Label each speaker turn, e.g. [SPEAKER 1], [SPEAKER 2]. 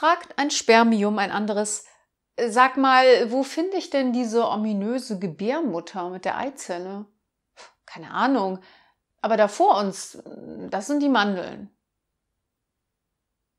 [SPEAKER 1] fragt ein Spermium ein anderes, sag mal, wo finde ich denn diese ominöse Gebärmutter mit der Eizelle? Keine Ahnung, aber da vor uns, das sind die Mandeln.